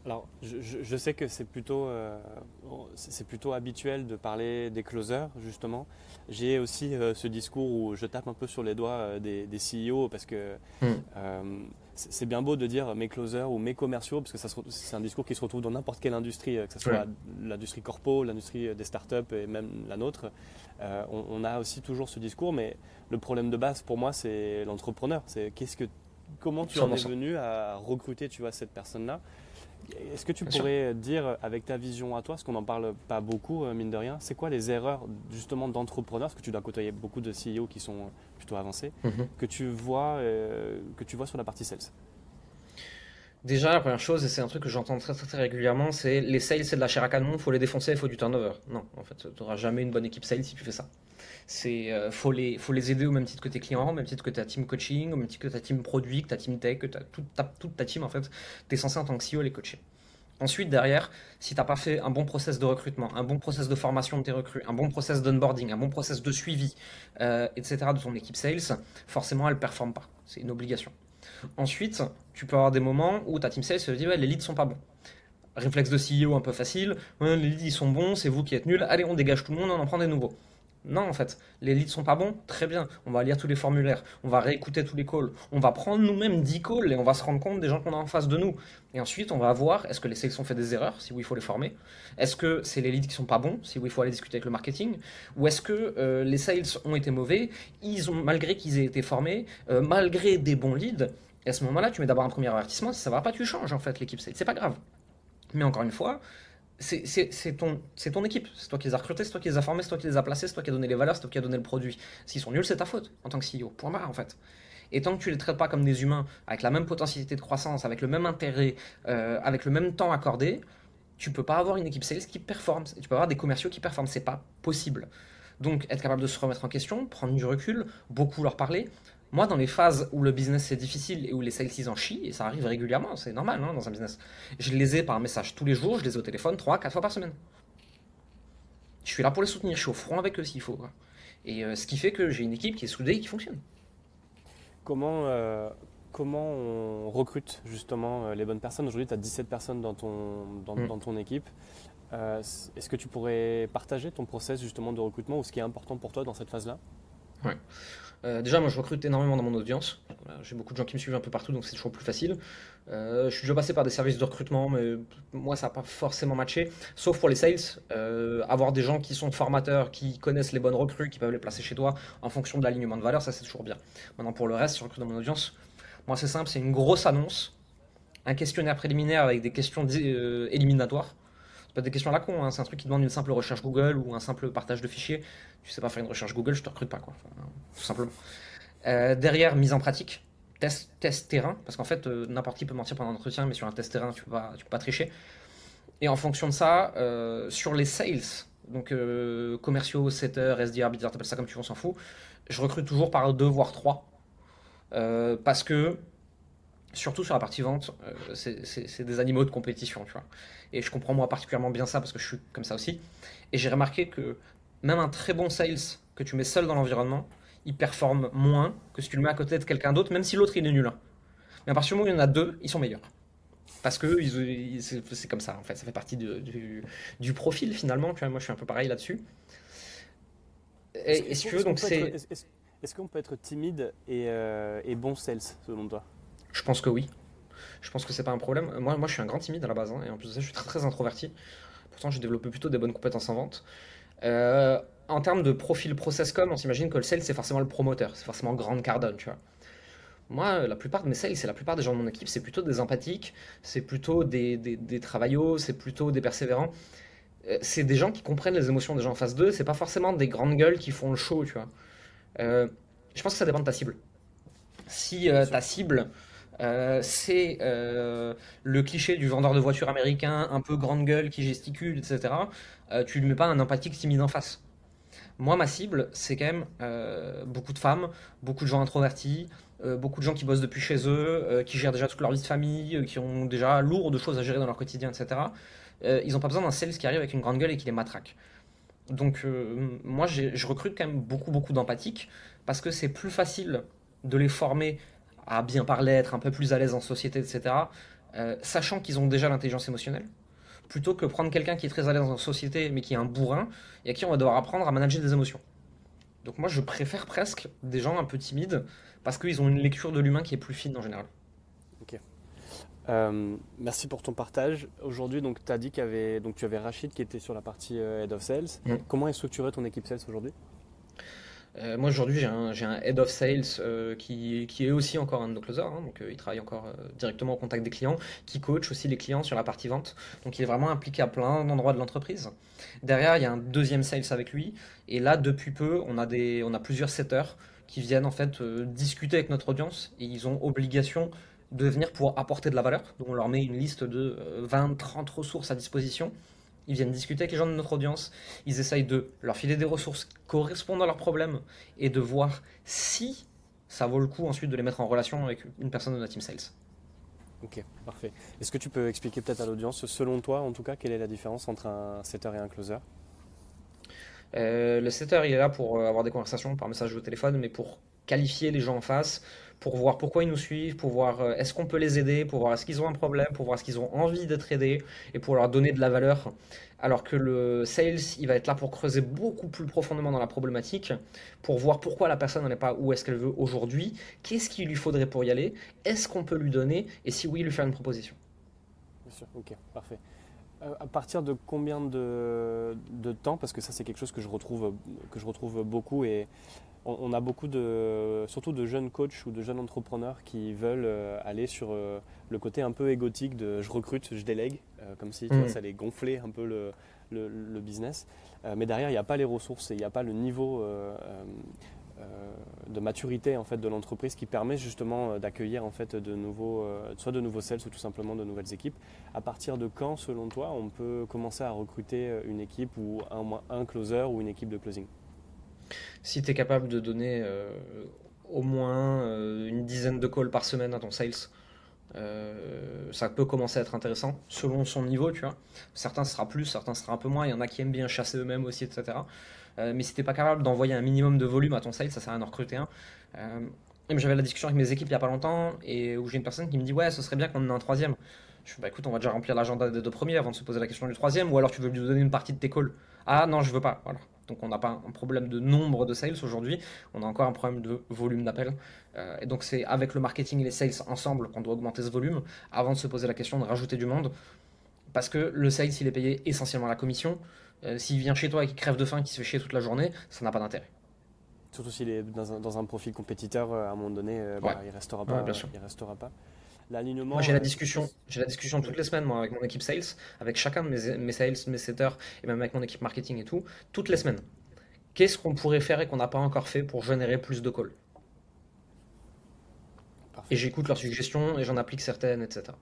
Alors, je, sais que c'est plutôt, euh, c'est plutôt habituel de parler des closers, justement. J'ai aussi euh, ce discours où je tape un peu sur les doigts euh, des, des, CEO parce que hmm. c'est bien beau de dire mes closers ou mes commerciaux, parce que c'est un discours qui se retrouve dans n'importe quelle industrie, que ce soit l'industrie corpo, l'industrie des startups et même la nôtre. On, on, a aussi toujours ce discours, mais le problème de base pour moi, c'est l'entrepreneur. C'est qu'est-ce que, comment tu en es venu à recruter, tu vois, cette personne-là? Est-ce que tu pourrais dire, avec ta vision à toi, parce qu'on n'en parle pas beaucoup, euh, mine de rien, c'est quoi les erreurs justement d'entrepreneurs, parce que tu dois côtoyer beaucoup de CEO qui sont plutôt avancés, mhm. que, tu vois, euh, que tu vois sur la partie sales? Déjà, la première chose, et c'est un truc que j'entends très, très, très régulièrement, c'est les sales, c'est de la chair à canon, il faut les défoncer, il faut du turnover. Non, en fait, tu n'auras jamais une bonne équipe sales si tu fais ça. C'est euh, faut les faut les aider au même titre que tes clients, au même titre que ta team coaching, au même titre que ta team produit, que ta team tech, que ta, toute, ta, toute ta team en fait. Tu es censé en tant que CEO les coacher. Ensuite, derrière, si tu n'as pas fait un bon process de recrutement, un bon process de formation de tes recrues, un bon process d'onboarding, un bon process de suivi, euh, etc., de ton équipe sales, forcément, elle ne performe pas. C'est une obligation. Ensuite, tu peux avoir des moments où ta team sales se dit ouais, les leads sont pas bons. Réflexe de CEO un peu facile, les leads ils sont bons, c'est vous qui êtes nuls, allez, on dégage tout le monde, on en prend des nouveaux. Non, en fait, les leads sont pas bons, très bien. On va lire tous les formulaires, on va réécouter tous les calls, on va prendre nous-mêmes 10 calls et on va se rendre compte des gens qu'on a en face de nous. Et ensuite, on va voir est-ce que les sales ont fait des erreurs, si oui, il faut les former? Est-ce que c'est les leads qui sont pas bons, si oui, il faut aller discuter avec le marketing? Ou est-ce que euh, les sales ont été mauvais, ils ont, malgré qu'ils aient été formés, euh, malgré des bons leads. Et à ce moment-là, tu mets d'abord un premier avertissement. Si ça va pas, tu changes en fait l'équipe sales. C'est pas grave. Mais encore une fois, c'est ton, ton équipe. C'est toi qui les as recrutés, c'est toi qui les as formés, c'est toi qui les as placés, c'est toi qui as donné les valeurs, c'est toi qui as donné le produit. S'ils sont nuls, c'est ta faute en tant que CEO. Point barre en fait. Et tant que tu les traites pas comme des humains, avec la même potentialité de croissance, avec le même intérêt, euh, avec le même temps accordé, tu peux pas avoir une équipe sales qui performe. Tu peux avoir des commerciaux qui performent. C'est pas possible. Donc, être capable de se remettre en question, prendre du recul, beaucoup leur parler, moi, dans les phases où le business c'est difficile et où les sales en chient, et ça arrive régulièrement, c'est normal hein, dans un business, je les ai par message tous les jours, je les ai au téléphone 3, 4 fois par semaine. Je suis là pour les soutenir, je suis au front avec eux s'il faut. Et euh, ce qui fait que j'ai une équipe qui est soudée et qui fonctionne. Comment, euh, comment on recrute justement euh, les bonnes personnes? Aujourd'hui, tu as 17 personnes dans ton, dans, mm. dans ton équipe. Est-ce que tu pourrais partager ton process justement de recrutement ou ce qui est important pour toi dans cette phase-là? Ouais. Euh, déjà, moi, je recrute énormément dans mon audience. J'ai beaucoup de gens qui me suivent un peu partout, donc c'est toujours plus facile. Euh, je suis déjà passé par des services de recrutement, mais moi, ça n'a pas forcément matché. Sauf pour les sales, euh, avoir des gens qui sont formateurs, qui connaissent les bonnes recrues, qui peuvent les placer chez toi en fonction de l'alignement de valeur, ça c'est toujours bien. Maintenant, pour le reste, je recrute dans mon audience, moi, c'est simple, c'est une grosse annonce, un questionnaire préliminaire avec des questions éliminatoires pas des questions à la con, hein. c'est un truc qui demande une simple recherche Google ou un simple partage de fichiers. Tu sais pas faire une recherche Google, je te recrute pas, quoi. tout simplement. Euh, derrière, mise en pratique, test, test terrain, parce qu'en fait, euh, n'importe qui peut mentir pendant l'entretien, mais sur un test terrain, tu peux pas, tu peux pas tricher. Et en fonction de ça, euh, sur les sales, donc commerciaux, setters, SDR, tu appelles ça comme tu veux, on s'en fout, je recrute toujours par deux voire trois. parce que surtout sur la partie vente, c'est des animaux de compétition, tu vois. Et je comprends moi particulièrement bien ça parce que je suis comme ça aussi. Et j'ai remarqué que même un très bon sales que tu mets seul dans l'environnement, il performe moins que si tu le mets à côté de quelqu'un d'autre, même si l'autre il est nul. Hein. Mais à partir du moment où il y en a deux, ils sont meilleurs. Parce que c'est comme ça, en fait, ça fait partie du, profil finalement. Tu vois, moi je suis un peu pareil là-dessus. Est-ce que donc c'est. Est-ce qu'on peut être timide et, euh, et bon sales selon toi? Je pense que oui. Je pense que c'est pas un problème. Moi, moi, je suis un grand timide à la base, hein, et en plus de ça, je suis très introverti. Pourtant, j'ai développé plutôt des bonnes compétences en vente. Euh, en termes de profil process com, on s'imagine que le sales, c'est forcément le promoteur, c'est forcément Grande Cardone, tu vois. Moi, la plupart de mes sales, c'est la plupart des gens de mon équipe, c'est plutôt des empathiques, c'est plutôt des, des, des c'est plutôt des persévérants. Euh, c'est des gens qui comprennent les émotions des gens en face d'eux, c'est pas forcément des grandes gueules qui font le show, tu vois. Euh, je pense que ça dépend de ta cible. Si ta cible, euh, c'est euh, le cliché du vendeur de voitures américain, un peu grande gueule, qui gesticule, etc. Euh, tu ne mets pas un empathique timide en face. Moi, ma cible, c'est quand même beaucoup de femmes, beaucoup de gens introvertis, beaucoup de gens qui bossent depuis chez eux, qui gèrent déjà toute leur vie de famille, qui ont déjà lourd de choses à gérer dans leur quotidien, etc. ils n'ont pas besoin d'un sales qui arrive avec une grande gueule et qui les matraque. Donc, moi, je recrute quand même beaucoup, beaucoup d'empathiques parce que c'est plus facile de les former à bien parler, être un peu plus à l'aise en société, etc., euh, sachant qu'ils ont déjà l'intelligence émotionnelle, plutôt que prendre quelqu'un qui est très à l'aise en société mais qui est un bourrin et à qui on va devoir apprendre à manager des émotions. Donc moi je préfère presque des gens un peu timides parce qu'ils ont une lecture de l'humain qui est plus fine en général. Ok. Euh, merci pour ton partage. Aujourd'hui, donc, tu as dit qu'il donc, tu avais Rachid qui était sur la partie euh, Head of Sales. Mm. Comment est structurée ton équipe Sales aujourd'hui? Euh, moi aujourd'hui j'ai un, head of sales euh, qui, qui, est aussi encore un de nos closers, hein, donc euh, il travaille encore directement au contact des clients, qui coach aussi les clients sur la partie vente, donc il est vraiment impliqué à plein d'endroits de l'entreprise. Derrière il y a un deuxième sales avec lui, et là depuis peu on a, des, on a plusieurs setters qui viennent en fait discuter avec notre audience, et ils ont obligation de venir pour apporter de la valeur, donc on leur met une liste de 20-30 ressources à disposition, ils viennent discuter avec les gens de notre audience, ils essayent de leur filer des ressources qui correspondent à leurs problèmes et de voir si ça vaut le coup ensuite de les mettre en relation avec une personne de notre team sales. Ok, parfait. Est-ce que tu peux expliquer peut-être à l'audience, selon toi en tout cas, quelle est la différence entre un setter et un closer? Euh, Le setter, il est là pour avoir des conversations par message au téléphone, mais pour qualifier les gens en face, pour voir pourquoi ils nous suivent, pour voir euh, est-ce qu'on peut les aider, pour voir est-ce qu'ils ont un problème, pour voir est-ce qu'ils ont envie d'être aidés et pour leur donner de la valeur. Alors que le sales, il va être là pour creuser beaucoup plus profondément dans la problématique, pour voir pourquoi la personne n'est pas où est-ce qu'elle veut aujourd'hui, qu'est-ce qu'il lui faudrait pour y aller, est-ce qu'on peut lui donner et si oui, lui faire une proposition. Bien sûr, ok, parfait. Euh, à partir de combien de, temps Parce que ça, c'est quelque chose que je retrouve, que je retrouve beaucoup et on, a beaucoup de, surtout de jeunes coachs ou de jeunes entrepreneurs qui veulent euh, aller sur euh, le côté un peu égotique de je recrute, je délègue, comme si mm. ça allait gonfler un peu le, le business. mais derrière, il n'y a pas les ressources et il n'y a pas le niveau de maturité en fait de l'entreprise qui permet justement euh, d'accueillir en fait de nouveaux euh, soit de nouveaux sales ou tout simplement de nouvelles équipes. À partir de quand selon toi on peut commencer à recruter une équipe ou un, un closer ou une équipe de closing? Si tu es capable de donner au moins une dizaine de calls par semaine à ton sales, ça peut commencer à être intéressant selon son niveau, tu vois. Certains sera plus, certains sera un peu moins. Il y en a qui aiment bien chasser eux-mêmes aussi, etc. Euh, mais si t'es pas capable d'envoyer un minimum de volume à ton site, ça sert à rien d'en recruter un. Euh, j'avais la discussion avec mes équipes il y a pas longtemps et où j'ai une personne qui me dit ouais ce serait bien qu'on en ait un troisième. Je fais bah écoute on va déjà remplir l'agenda des deux premiers avant de se poser la question du troisième ou alors tu veux lui donner une partie de tes calls. Ah non je veux pas voilà. Donc on n'a pas un problème de nombre de sales aujourd'hui, on a encore un problème de volume d'appels. Euh, et donc c'est avec le marketing et les sales ensemble qu'on doit augmenter ce volume avant de se poser la question de rajouter du monde. Parce que le sales il est payé essentiellement à la commission. Euh, s'il vient chez toi et qu'il crève de faim, qu'il se fait chier toute la journée, ça n'a pas d'intérêt. Surtout s'il est dans un, profil compétiteur, euh, à un moment donné, euh, bah, il restera pas. bien sûr. Il restera pas. L'alignement. Moi, j'ai la discussion. J'ai la discussion toutes les semaines, moi, avec mon équipe sales, avec chacun de mes, mes sales, mes setters, et même avec mon équipe marketing et tout, toutes les semaines. Qu'est-ce qu'on pourrait faire et qu'on n'a pas encore fait pour générer plus de calls? Et j'écoute leurs suggestions et j'en applique certaines, etc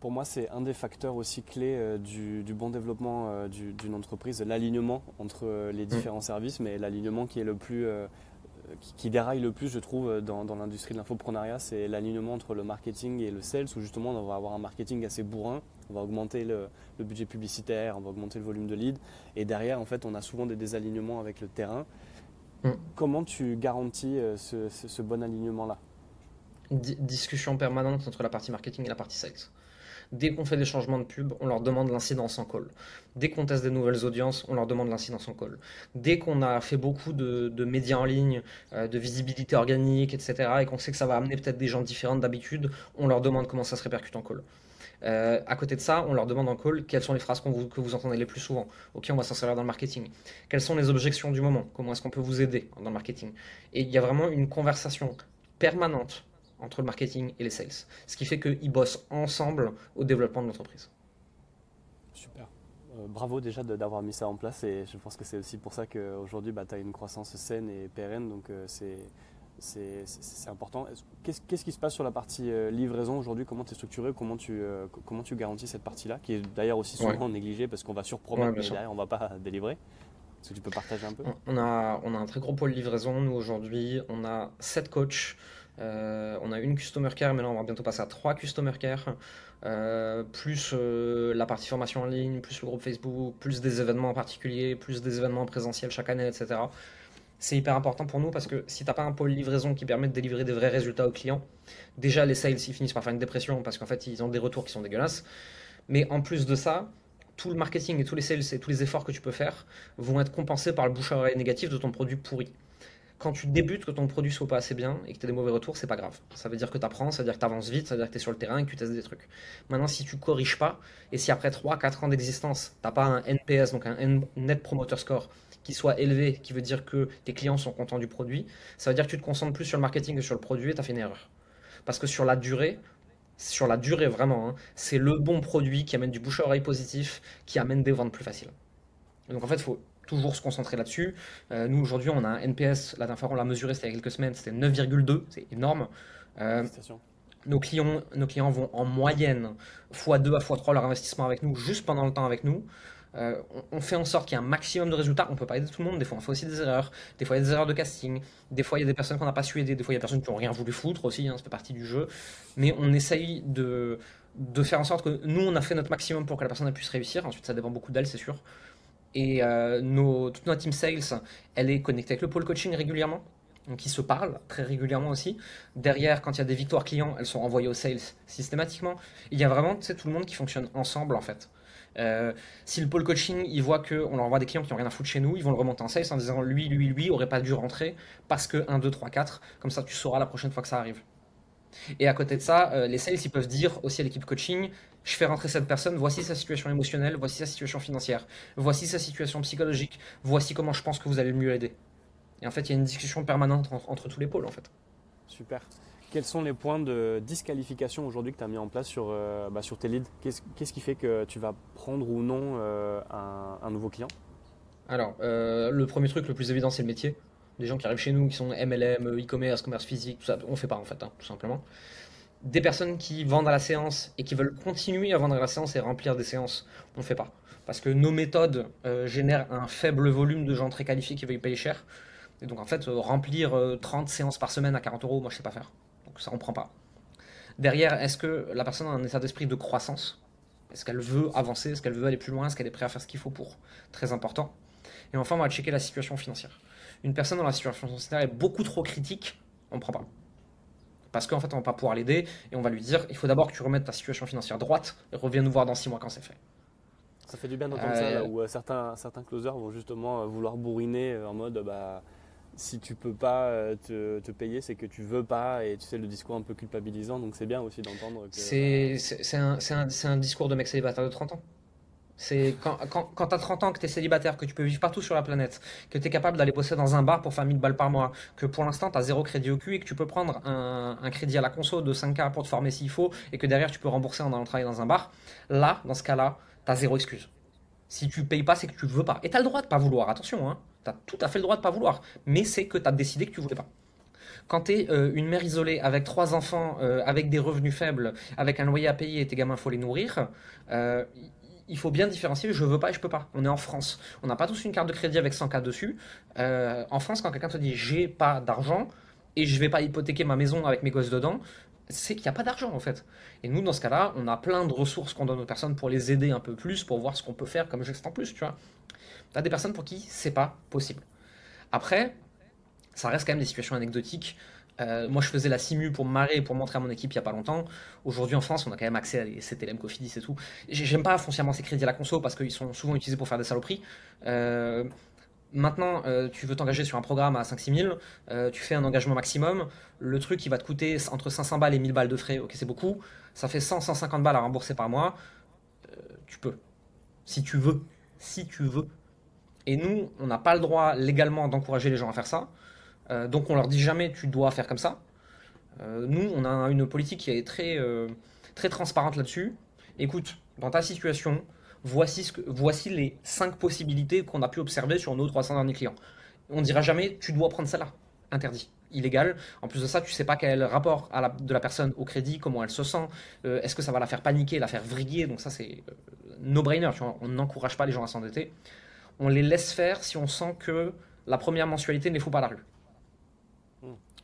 pour moi, c'est un des facteurs aussi clés euh, du, bon développement euh, d'une entreprise, l'alignement entre euh, les mm. différents services, mais l'alignement qui est le plus qui, déraille le plus, je trouve, dans, l'industrie de l'infoprenariat, c'est l'alignement entre le marketing et le sales, où justement on va avoir un marketing assez bourrin, on va augmenter le, budget publicitaire, on va augmenter le volume de leads, et derrière, en fait, on a souvent des désalignements avec le terrain. Mm. Comment tu garantis ce, bon alignement-là? Discussion permanente entre la partie marketing et la partie sales. Dès qu'on fait des changements de pub, on leur demande l'incidence en call. Dès qu'on teste des nouvelles audiences, on leur demande l'incidence en call. Dès qu'on a fait beaucoup de, médias en ligne, euh, de visibilité organique, etc., et qu'on sait que ça va amener peut-être des gens différents d'habitude, on leur demande comment ça se répercute en call. Euh, à côté de ça, on leur demande en call quelles sont les phrases que vous entendez les plus souvent. Ok, on va s'en servir dans le marketing. Quelles sont les objections du moment? Comment est-ce qu'on peut vous aider dans le marketing? Et il y a vraiment une conversation permanente entre le marketing et les sales. Ce qui fait qu'ils bossent ensemble au développement de l'entreprise. Super. Euh, bravo déjà d'avoir mis ça en place et je pense que c'est aussi pour ça qu'aujourd'hui bah, tu as une croissance saine et pérenne, donc euh, c'est c'est important. Qu'est-ce qui se passe sur la partie euh, livraison aujourd'hui? Comment tu es structuré? Comment tu, comment tu garantis cette partie-là Qui est d'ailleurs aussi souvent négligée parce qu'on va surpromettre, mais derrière on ne va pas délivrer? Est-ce que tu peux partager un peu? On a, on a un très gros pôle livraison. Nous aujourd'hui, on a 7 coachs euh, on a une Customer Care, mais là on va bientôt passer à trois Customer Care, euh, plus euh, la partie formation en ligne, plus le groupe Facebook, plus des événements en particulier, plus des événements présentiels chaque année, etc. C'est hyper important pour nous parce que si tu n'as pas un pôle livraison qui permet de délivrer des vrais résultats aux clients, déjà les sales ils finissent par faire une dépression parce qu'en fait ils ont des retours qui sont dégueulasses. Mais en plus de ça, tout le marketing et tous les sales et tous les efforts que tu peux faire vont être compensés par le bouche à oreille négatif de ton produit pourri quand tu débutes, que ton produit soit pas assez bien et que tu as des mauvais retours, c'est pas grave. Ça veut dire que tu apprends, ça veut dire que tu avances vite, ça veut dire que tu es sur le terrain et que tu testes des trucs. Maintenant, si tu corriges pas, et si après 3-4 ans d'existence, tu pas un NPS, donc un Net Promoter Score, qui soit élevé, qui veut dire que tes clients sont contents du produit, ça veut dire que tu te concentres plus sur le marketing que sur le produit et tu as fait une erreur. Parce que sur la durée, sur la durée vraiment, hein, c'est le bon produit qui amène du bouche à oreille positif, qui amène des ventes plus faciles. Donc en fait, il faut toujours se concentrer là-dessus. Euh, nous, aujourd'hui, on a un NPS, la dernière fois on l'a mesuré, c'était il y a quelques semaines, c'était 9,2, c'est énorme. Euh, nos clients, nos clients vont en moyenne x2 à x3 leur investissement avec nous, juste pendant le temps avec nous. Euh, on, fait en sorte qu'il y ait un maximum de résultats. On peut pas aider tout le monde. Des fois, on fait aussi des erreurs. Des fois, il y a des erreurs de casting. Des fois, il y a des personnes qu'on n'a pas su aider. Des fois, il y a des personnes qui n'ont rien voulu foutre aussi. Hein, ça fait partie du jeu. Mais on essaye de, de faire en sorte que nous, on a fait notre maximum pour que la personne puisse réussir. Ensuite, ça dépend beaucoup d'elle, c'est sûr. Et euh, toute notre team sales, elle est connectée avec le pôle coaching régulièrement. donc ils se parlent très régulièrement aussi. Derrière, quand il y a des victoires clients, elles sont envoyées aux sales systématiquement. Il y a vraiment tout le monde qui fonctionne ensemble en fait. Euh, si le pôle coaching, il voit qu'on leur envoie des clients qui n'ont rien à foutre chez nous, ils vont le remonter en sales en disant lui, lui, lui, aurait pas dû rentrer parce que 1, 2, 3, 4, comme ça tu sauras la prochaine fois que ça arrive. Et à côté de ça, euh, les sales, ils peuvent dire aussi à l'équipe coaching, je fais rentrer cette personne, voici sa situation émotionnelle, voici sa situation financière, voici sa situation psychologique, voici comment je pense que vous allez le mieux aider. Et en fait, il y a une discussion permanente entre, tous les pôles, en fait. Super. Quels sont les points de disqualification aujourd'hui que tu as mis en place sur, euh, bah, sur tes leads? Qu'est-ce qui fait que tu vas prendre ou non euh, un, nouveau client? Alors, le premier truc le plus évident, c'est le métier des gens qui arrivent chez nous, qui sont MLM, e-commerce, commerce physique, tout ça, on fait pas en fait, hein, tout simplement. Des personnes qui vendent à la séance et qui veulent continuer à vendre à la séance et remplir des séances, on fait pas. Parce que nos méthodes euh, génèrent un faible volume de gens très qualifiés qui veulent payer cher. Et donc en fait, euh, remplir 30 euh, séances par semaine à 40 euros, moi je sais pas faire. Donc ça on prend pas. Derrière, est-ce que la personne a un état d'esprit de croissance? Est-ce qu'elle veut avancer? Est-ce qu'elle veut aller plus loin? Est-ce qu'elle est prête à faire ce qu'il faut pour? Très important. Et enfin, on va checker la situation financière une personne dans la situation financière est beaucoup trop critique, on ne prend pas. Parce qu'en fait, on va pas pouvoir l'aider et on va lui dire il faut d'abord que tu remettes ta situation financière droite et reviens nous voir dans six mois quand c'est fait. Ça fait du bien d'entendre ça, là, euh, où euh, certains, certains closers vont justement euh, vouloir bourriner en mode bah, si tu peux pas te, te payer, c'est que tu veux pas, et tu sais, le discours un peu culpabilisant, donc c'est bien aussi d'entendre que. C'est un, un, un, discours de mec célibataire de 30 ans. C'est quand, quand, quand tu as 30 ans, que tu es célibataire, que tu peux vivre partout sur la planète, que tu es capable d'aller bosser dans un bar pour faire 1000 balles par mois, que pour l'instant tu as zéro crédit au cul et que tu peux prendre un, un crédit à la conso de 5K pour te former s'il faut et que derrière tu peux rembourser en allant travailler dans un bar, là, dans ce cas-là, tu as zéro excuse. Si tu payes pas, c'est que tu veux pas. Et tu as le droit de pas vouloir, attention, hein. tu as tout à fait le droit de pas vouloir, mais c'est que tu as décidé que tu voulais pas quand tu es euh, une mère isolée avec trois enfants, euh, avec des revenus faibles, avec un loyer à payer et tes gamins, faut les nourrir, euh, il faut bien différencier je veux pas et je peux pas. On est en France. On n'a pas tous une carte de crédit avec 100K dessus. Euh, en France, quand quelqu'un te dit j'ai pas d'argent et je vais pas hypothéquer ma maison avec mes gosses dedans, c'est qu'il n'y a pas d'argent en fait. Et nous, dans ce cas-là, on a plein de ressources qu'on donne aux personnes pour les aider un peu plus, pour voir ce qu'on peut faire comme geste en plus, tu vois. Tu as des personnes pour qui c'est pas possible. Après, ça reste quand même des situations anecdotiques. Euh, moi, je faisais la simu pour me marrer pour montrer à mon équipe il n'y a pas longtemps. Aujourd'hui, en France, on a quand même accès à des CTLM Cofidis et tout. J'aime pas foncièrement ces crédits à la conso parce qu'ils sont souvent utilisés pour faire des saloperies. Euh, maintenant, euh, tu veux t'engager sur un programme à 5-6 000, tu fais un engagement maximum. Le truc, qui va te coûter entre 500 balles et 1000 balles de frais. Ok, c'est beaucoup. Ça fait 100-150 balles à rembourser par mois. tu peux. Si tu veux. Si tu veux. Et nous, on n'a pas le droit légalement d'encourager les gens à faire ça. Euh, donc on leur dit jamais tu dois faire comme ça. Euh, nous, on a une politique qui est très, euh, très transparente là-dessus. Écoute, dans ta situation, voici, les 5 possibilités qu'on a pu observer sur nos 300 derniers clients. On ne dira jamais tu dois prendre celle-là. Interdit illégal. En plus de ça, tu sais pas quel rapport de la personne au crédit, comment elle se sent, est-ce que ça va la faire paniquer, la faire vriller? Donc ça, c'est no-brainer. On n'encourage pas les gens à s'endetter. On les laisse faire si on sent que la première mensualité ne les fout pas la rue.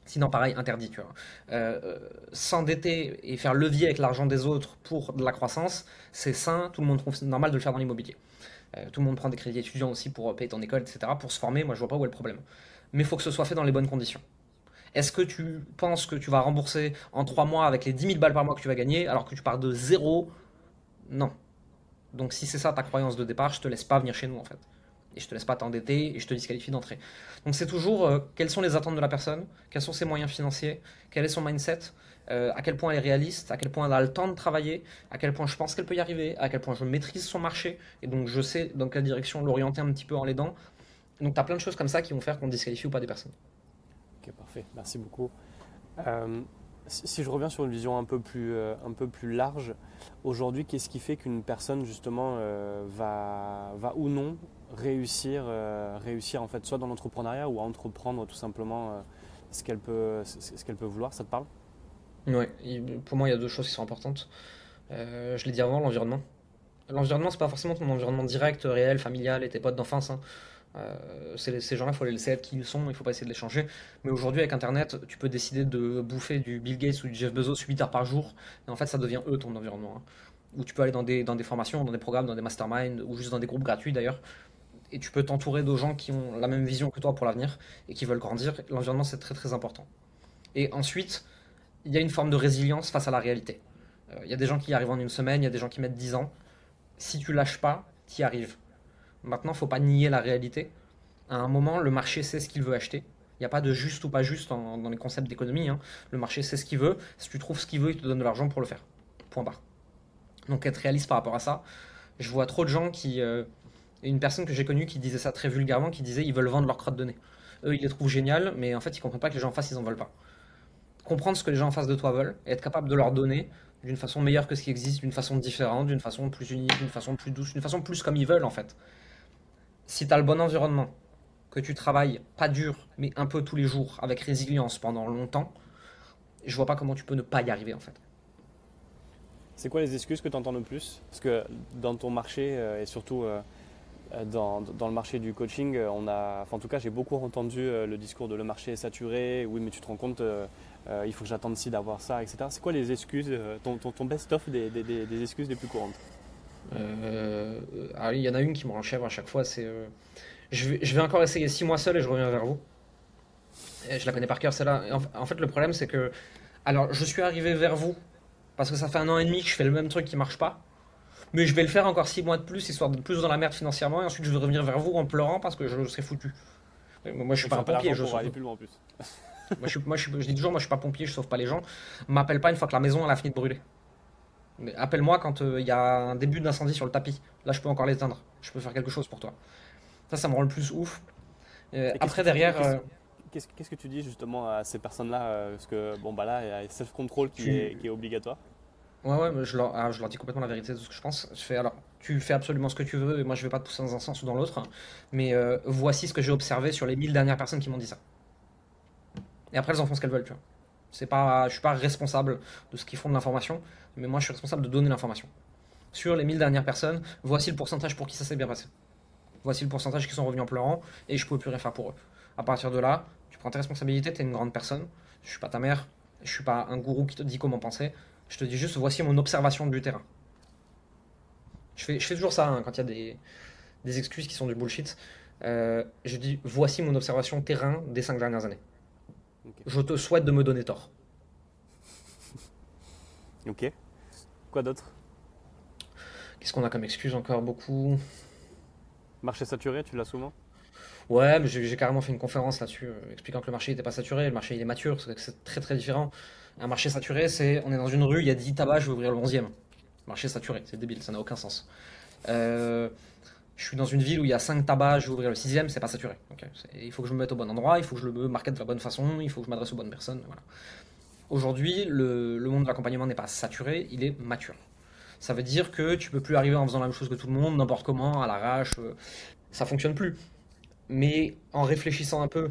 Sinon, pareil, interdit. Tu. Euh, euh, s'endetter et faire levier avec l'argent des autres pour de la croissance, c'est sain. Tout le monde trouve normal de le faire dans l'immobilier. Euh, tout le monde prend des crédits étudiants aussi pour payer ton école, etc. Pour se former, moi je vois pas où est le problème. Mais il faut que ce soit fait dans les bonnes conditions. Est-ce que tu penses que tu vas rembourser en 3 mois avec les 10 000 balles par mois que tu vas gagner alors que tu pars de zéro? Non. Donc si c'est ça ta croyance de départ, je te laisse pas venir chez nous en fait et je te laisse pas t'endetter et je te disqualifie d'entrée. Donc c'est toujours euh, quelles sont les attentes de la personne, quels sont ses moyens financiers, quel est son mindset, euh, à quel point elle est réaliste, à quel point elle a le temps de travailler, à quel point je pense qu'elle peut y arriver, à quel point je maîtrise son marché? Et donc je sais dans quelle direction l'orienter un petit peu en l'aidant. Donc tu as plein de choses comme ça qui vont faire qu'on disqualifie ou pas des personnes. Ok, parfait, merci beaucoup. Euh, si je reviens sur une vision un peu plus, un peu plus large, aujourd'hui, qu'est-ce qui fait qu'une personne justement va, va ou non réussir, euh, réussir en fait soit dans l'entrepreneuriat ou à entreprendre tout simplement euh, ce qu'elle peut, ce qu'elle peut vouloir. Ça te parle? Oui, pour moi il y a deux choses qui sont importantes. Euh, je l'ai dit avant, l'environnement. L'environnement, c'est pas forcément ton environnement direct, réel, familial et tes potes d'enfance. Hein. ces gens-là, il faut les laisser être qui ils sont, il faut pas essayer de les changer. Mais aujourd'hui, avec Internet, tu peux décider de bouffer du Bill Gates ou du Jeff Bezos 8 heures par jour, et en fait, ça devient eux ton environnement. Hein. Ou tu peux aller dans des, dans des formations, dans des programmes, dans des masterminds, ou juste dans des groupes gratuits d'ailleurs, et tu peux t'entourer de gens qui ont la même vision que toi pour l'avenir et qui veulent grandir. L'environnement, c'est très très important. Et ensuite, il y a une forme de résilience face à la réalité. Euh, il y a des gens qui y arrivent en une semaine, il y a des gens qui mettent 10 ans. Si tu lâches pas, tu y arrives. Maintenant, faut pas nier la réalité. À un moment, le marché sait ce qu'il veut acheter. Il n'y a pas de juste ou pas juste dans les concepts d'économie. Hein. Le marché sait ce qu'il veut. Si tu trouves ce qu'il veut, il te donne de l'argent pour le faire. Point barre. Donc être réaliste par rapport à ça. Je vois trop de gens qui... Euh, une personne que j'ai connue qui disait ça très vulgairement, qui disait ils veulent vendre leur crotte de nez. Eux, ils les trouvent géniales, mais en fait, ils comprennent pas que les gens en face, ils en veulent pas. Comprendre ce que les gens en face de toi veulent et être capable de leur donner d'une façon meilleure que ce qui existe, d'une façon différente, d'une façon plus unique, d'une façon plus douce, d'une façon plus comme ils veulent en fait. Si tu as le bon environnement, que tu travailles pas dur, mais un peu tous les jours, avec résilience pendant longtemps, je vois pas comment tu peux ne pas y arriver en fait. C'est quoi les excuses que tu entends le plus? Parce que dans ton marché, euh, et surtout euh, dans, dans, le marché du coaching, a, en tout cas j'ai beaucoup entendu le discours de le marché est saturé, oui mais tu te rends compte, il faut que j'attende ci d'avoir ça, etc. C'est quoi les excuses, ton, best-of des, excuses les plus courantes? Il y en a une qui me chèvre à chaque fois, c'est je vais, encore essayer six mois seul et je reviens vers vous. Je la connais par cœur celle-là. En, fait le problème c'est que, alors je suis arrivé vers vous parce que ça fait un an et demi que je fais le même truc qui marche pas. Mais je vais le faire encore 6 mois de plus, histoire de plus dans la merde financièrement, et ensuite je vais revenir vers vous en pleurant parce que je serai foutu. Moi je suis pas un pompier, je sauve... plus loin en plus. moi, je, moi je, dis toujours, moi je suis pas pompier, je sauve pas les gens. M'appelle pas une fois que la maison a fini de brûler. Appelle-moi quand euh, il y a un début d'incendie sur le tapis. Là je peux encore l'éteindre. Je peux faire quelque chose pour toi. Ça, ça me rend le plus ouf. Euh, après derrière. Euh, qu'est-ce que tu dis justement à ces personnes-là euh, Parce que bon, bah là, il y a self-control qui est obligatoire. Ouais, ouais, je leur, ah, je leur dis complètement la vérité de ce que je pense. Je fais alors, tu fais absolument ce que tu veux et moi je vais pas te pousser dans un sens ou dans l'autre. Mais euh, voici ce que j'ai observé sur les 1000 dernières personnes qui m'ont dit ça. Et après, elles en font ce qu'elles veulent, tu vois. C'est pas, je suis pas responsable de ce qu'ils font de l'information, mais moi je suis responsable de donner l'information. Sur les 1000 dernières personnes, voici le pourcentage pour qui ça s'est bien passé. Voici le pourcentage qui sont revenus en pleurant et je pouvais plus rien faire pour eux. À partir de là, prends tes responsabilités, tu es une grande personne. Je suis pas ta mère, je suis pas un gourou qui te dit comment penser. Je te dis juste, voici mon observation du terrain. Je fais, je fais toujours ça hein, quand il y a des, des, excuses qui sont du bullshit. Euh, je dis, voici mon observation terrain des cinq dernières années. Je te souhaite de me donner tort. ok. Quoi d'autre? Qu'est-ce qu'on a comme excuse encore beaucoup? Marché saturé, tu l'as souvent? Ouais, mais j'ai carrément fait une conférence là-dessus, euh, expliquant que le marché n'était pas saturé, le marché il est mature, c'est très très différent. Un marché saturé, c'est on est dans une rue, il y a 10 tabacs, je vais ouvrir le 11e. Marché saturé, c'est débile, ça n'a aucun sens. Euh, je suis dans une ville où il y a 5 tabacs, je vais ouvrir le 6e, c'est pas saturé. il faut que je me mette au bon endroit, il faut que je le market de la bonne façon, il faut que je m'adresse aux bonnes personnes. Voilà. Aujourd'hui, le, monde de l'accompagnement n'est pas saturé, il est mature. Ça veut dire que tu peux plus arriver en faisant la même chose que tout le monde, n'importe comment, à l'arrache. Euh, ça fonctionne plus. Mais en réfléchissant un peu,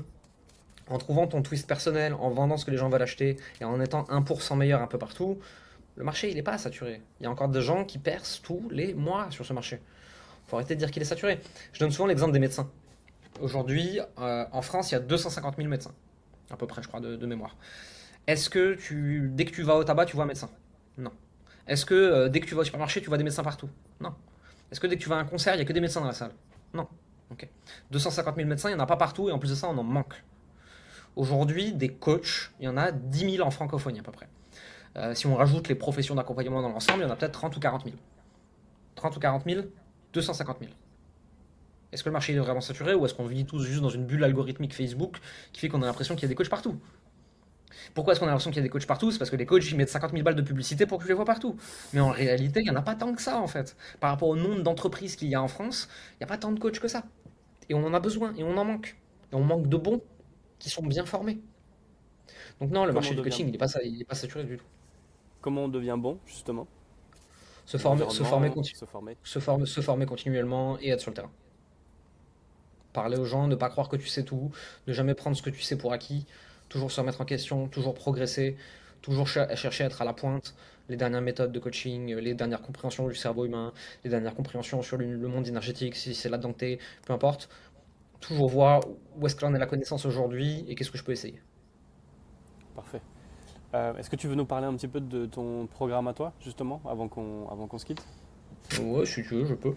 en trouvant ton twist personnel, en vendant ce que les gens veulent acheter et en étant 1% meilleur un peu partout, le marché n'est pas saturé. Il y a encore des gens qui percent tous les mois sur ce marché. Faut arrêter de dire qu'il est saturé. Je donne souvent l'exemple des médecins. Aujourd'hui, euh, en France, il y a 250 000 médecins, à peu près, je crois, de, mémoire. Est-ce que tu, dès que tu vas au tabac, tu vois un médecin? Non. Est-ce que euh, dès que tu vas au supermarché, tu vois des médecins partout? Non. Est-ce que dès que tu vas à un concert, il n'y a que des médecins dans la salle? Non. 250 000 médecins, il n'y en a pas partout et en plus de ça, on en manque. Aujourd'hui, des coachs, il y en a 10 000 en francophonie à peu près. Euh, si on rajoute les professions d'accompagnement dans l'ensemble, il y en a peut-être 30 ou 40 000. 30 ou 40 000, 250 000. Est-ce que le marché est vraiment saturé ou est-ce qu'on vit tous juste dans une bulle algorithmique Facebook qui fait qu'on a l'impression qu'il y a des coachs partout? Pourquoi est-ce qu'on a l'impression qu'il y a des coachs partout? C'est parce que les coachs ils mettent 50 000 balles de publicité pour que je les vois partout. Mais en réalité, il n'y en a pas tant que ça en fait. Par rapport au nombre d'entreprises qu'il y a en France, il n'y a pas tant de coachs que ça. Et on en a besoin, et on en manque. Et on manque de bons qui sont bien formés. Donc non, le marché du coaching, il n'est pas, pas saturé du tout. Comment on devient bon, justement? Se former, se, former, se, former. Se, former, se former continuellement et être sur le terrain. Parler aux gens, ne pas croire que tu sais tout, ne jamais prendre ce que tu sais pour acquis, toujours se remettre en question, toujours progresser, toujours chercher à être à la pointe, les dernières méthodes de coaching, les dernières compréhensions du cerveau humain, les dernières compréhensions sur le monde énergétique, si c'est là-dedans peu importe. Toujours voir où est-ce que l'on est la connaissance aujourd'hui et qu'est-ce que je peux essayer. Parfait. Euh, est-ce que tu veux nous parler un petit peu de ton programme à toi, justement, avant qu'on avant qu'on se quitte? Ouais, si tu veux, je peux.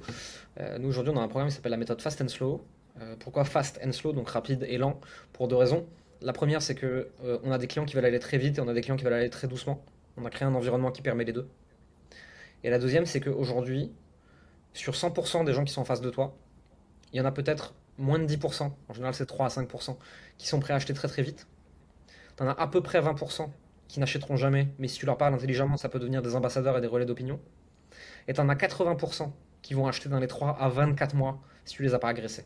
Euh, nous, aujourd'hui, on a un programme qui s'appelle la méthode Fast and Slow. Euh, pourquoi Fast and Slow, donc rapide et lent? Pour deux raisons. La première, c'est que on a des clients qui veulent aller très vite et on a des clients qui veulent aller très doucement. On a créé un environnement qui permet les deux. Et la deuxième, c'est qu'aujourd'hui, sur 100% des gens qui sont en face de toi, il y en a peut-être moins de 10%, en général c'est 3 à 5%, qui sont prêts à acheter très très vite. Tu en as à peu près 20% qui n'achèteront jamais, mais si tu leur parles intelligemment, ça peut devenir des ambassadeurs et des relais d'opinion. Et tu en as 80% qui vont acheter dans les 3 à 24 mois si tu les as pas agressés.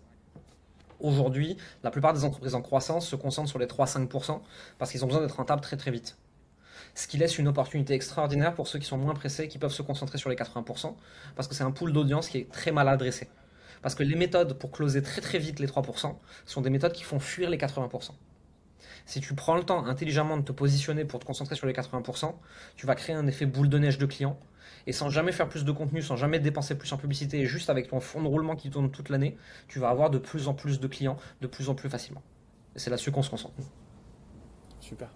Aujourd'hui, la plupart des entreprises en croissance se concentrent sur les 3-5% parce qu'ils ont besoin d'être rentables très très vite. Ce qui laisse une opportunité extraordinaire pour ceux qui sont moins pressés qui peuvent se concentrer sur les 80% parce que c'est un pool d'audience qui est très mal adressé. Parce que les méthodes pour closer très très vite les 3% sont des méthodes qui font fuir les 80%. Si tu prends le temps intelligemment de te positionner pour te concentrer sur les 80%, tu vas créer un effet boule de neige de clients et sans jamais faire plus de contenu, sans jamais dépenser plus en publicité, et juste avec ton fonds de roulement qui tourne toute l'année, tu vas avoir de plus en plus de clients, de plus en plus facilement. Et c'est là-dessus qu'on se concentre. Super.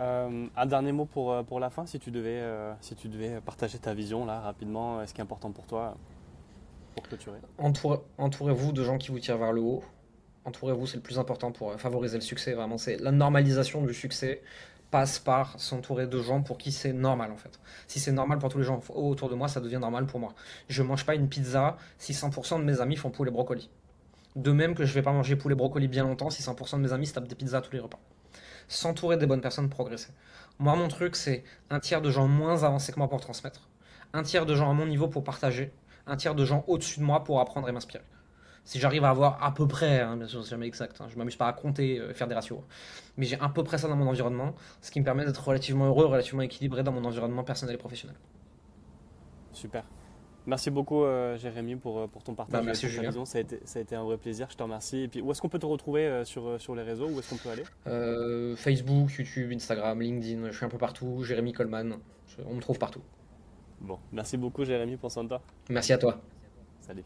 Euh, un dernier mot pour, euh, pour la fin, si tu, devais, euh, si tu devais partager ta vision là rapidement, ce qui est important pour toi? Clôturer Entourez-vous de gens qui vous tirent vers le haut. Entourez-vous, c'est le plus important pour favoriser le succès. Vraiment, c'est la normalisation du succès passe par s'entourer de gens pour qui c'est normal en fait. Si c'est normal pour tous les gens autour de moi, ça devient normal pour moi. Je mange pas une pizza si 100% de mes amis font poulet brocoli. De même que je vais pas manger poulet brocoli bien longtemps si 100% de mes amis se tapent des pizzas tous les repas. S'entourer des bonnes personnes, progresser. Moi, mon truc, c'est un tiers de gens moins avancés que moi pour transmettre, un tiers de gens à mon niveau pour partager, un tiers de gens au-dessus de moi pour apprendre et m'inspirer si j'arrive à avoir à peu près, hein, bien sûr c'est jamais exact, hein, je m'amuse pas à compter, euh, faire des ratios, mais j'ai à peu près ça dans mon environnement, ce qui me permet d'être relativement heureux, relativement équilibré dans mon environnement personnel et professionnel. Super. Merci beaucoup euh, Jérémy pour, euh, pour ton partage. Bah, merci Julien. Ça a, été, ça a été un vrai plaisir, je te remercie. Et puis où est-ce qu'on peut te retrouver sur, sur les réseaux? Où est-ce qu'on peut aller? Facebook, YouTube, Instagram, LinkedIn, je suis un peu partout, Jérémy Coleman, on me trouve partout. Bon, merci beaucoup Jérémy pour son temps. Merci à toi. Salut.